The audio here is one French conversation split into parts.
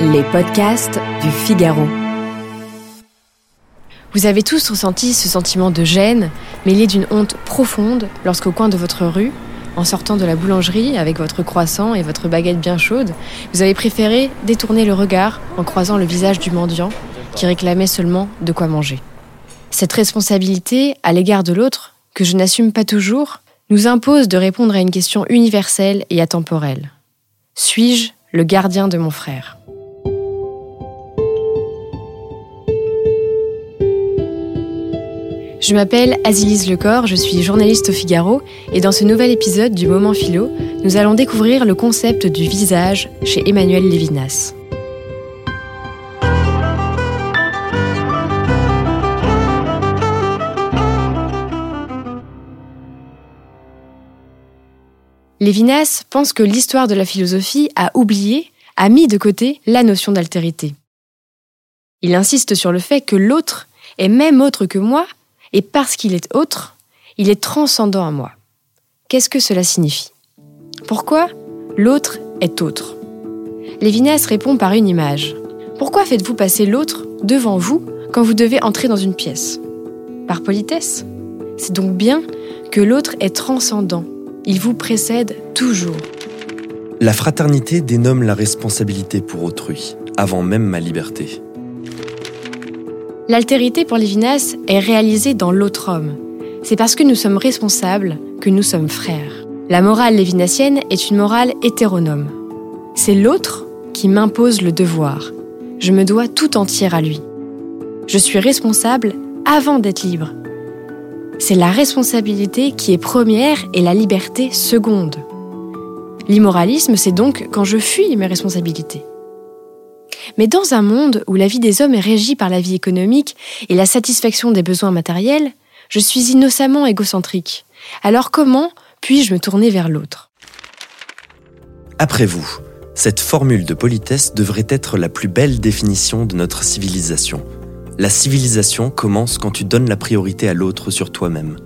Les podcasts du Figaro. Vous avez tous ressenti ce sentiment de gêne, mêlé d'une honte profonde, lorsqu'au coin de votre rue, en sortant de la boulangerie avec votre croissant et votre baguette bien chaude, vous avez préféré détourner le regard en croisant le visage du mendiant qui réclamait seulement de quoi manger. Cette responsabilité à l'égard de l'autre, que je n'assume pas toujours, nous impose de répondre à une question universelle et atemporelle. Suis-je le gardien de mon frère? Je m'appelle Azilise Lecor, je suis journaliste au Figaro et dans ce nouvel épisode du Moment Philo, nous allons découvrir le concept du visage chez Emmanuel Lévinas. Lévinas pense que l'histoire de la philosophie a oublié, a mis de côté la notion d'altérité. Il insiste sur le fait que l'autre est même autre que moi, et parce qu'il est autre, il est transcendant à moi. Qu'est-ce que cela signifie? Pourquoi l'autre est autre? Lévinas répond par une image. Pourquoi faites-vous passer l'autre devant vous quand vous devez entrer dans une pièce? Par politesse C'est donc bien que l'autre est transcendant, il vous précède toujours. La fraternité dénomme la responsabilité pour autrui, avant même ma liberté. L'altérité pour Lévinas est réalisée dans l'autre homme. C'est parce que nous sommes responsables que nous sommes frères. La morale lévinassienne est une morale hétéronome. C'est l'autre qui m'impose le devoir. Je me dois tout entière à lui. Je suis responsable avant d'être libre. C'est la responsabilité qui est première et la liberté seconde. L'immoralisme, c'est donc quand je fuis mes responsabilités. Mais dans un monde où la vie des hommes est régie par la vie économique et la satisfaction des besoins matériels, je suis innocemment égocentrique. Alors comment puis-je me tourner vers l'autre? Après vous, cette formule de politesse devrait être la plus belle définition de notre civilisation. La civilisation commence quand tu donnes la priorité à l'autre sur toi-même.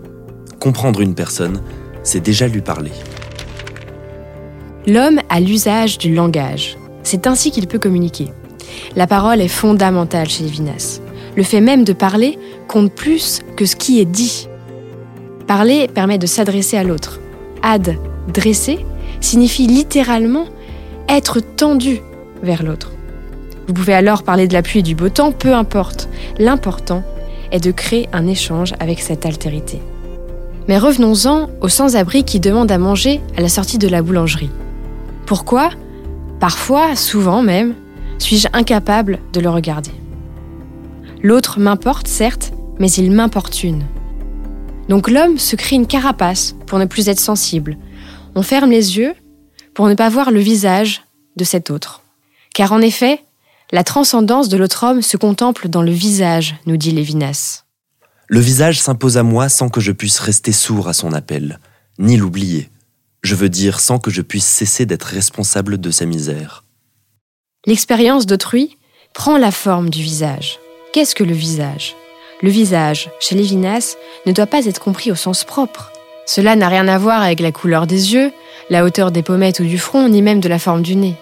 Comprendre une personne, c'est déjà lui parler. L'homme a l'usage du langage. C'est ainsi qu'il peut communiquer. La parole est fondamentale chez Lévinas. Le fait même de parler compte plus que ce qui est dit. Parler permet de s'adresser à l'autre. Ad, dresser, signifie littéralement être tendu vers l'autre. Vous pouvez alors parler de la pluie et du beau temps, peu importe. L'important est de créer un échange avec cette altérité. Mais revenons-en aux sans-abri qui demandent à manger à la sortie de la boulangerie. Pourquoi? Parfois, souvent même, suis-je incapable de le regarder? L'autre m'importe, certes, mais il m'importune. Donc l'homme se crée une carapace pour ne plus être sensible. On ferme les yeux pour ne pas voir le visage de cet autre. Car en effet, la transcendance de l'autre homme se contemple dans le visage, nous dit Lévinas. Le visage s'impose à moi sans que je puisse rester sourd à son appel, ni l'oublier. Je veux dire sans que je puisse cesser d'être responsable de sa misère. L'expérience d'autrui prend la forme du visage. Qu'est-ce que le visage? Le visage, chez Lévinas, ne doit pas être compris au sens propre. Cela n'a rien à voir avec la couleur des yeux, la hauteur des pommettes ou du front, ni même de la forme du nez.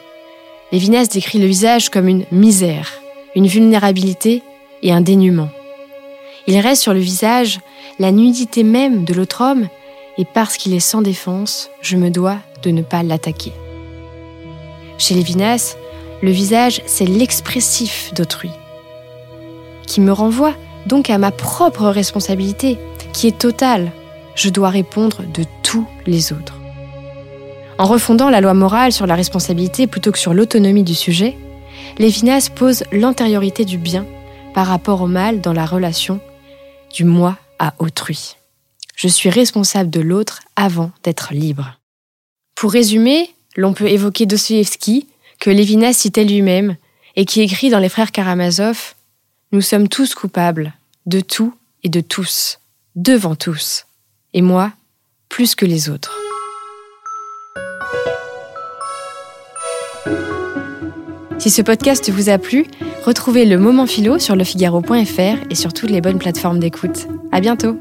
Lévinas décrit le visage comme une misère, une vulnérabilité et un dénuement. Il reste sur le visage la nudité même de l'autre homme, et parce qu'il est sans défense, je me dois de ne pas l'attaquer. Chez Lévinas, le visage, c'est l'expressif d'autrui, qui me renvoie donc à ma propre responsabilité, qui est totale. Je dois répondre de tous les autres. En refondant la loi morale sur la responsabilité plutôt que sur l'autonomie du sujet, Lévinas pose l'antériorité du bien par rapport au mal dans la relation du moi à autrui. Je suis responsable de l'autre avant d'être libre. Pour résumer, l'on peut évoquer Dostoïevski, que Lévinas citait lui-même, et qui écrit dans Les Frères Karamazov Nous sommes tous coupables, de tout et de tous, devant tous, et moi, plus que les autres. Si ce podcast vous a plu, retrouvez le moment philo sur lefigaro.fr et sur toutes les bonnes plateformes d'écoute. À bientôt!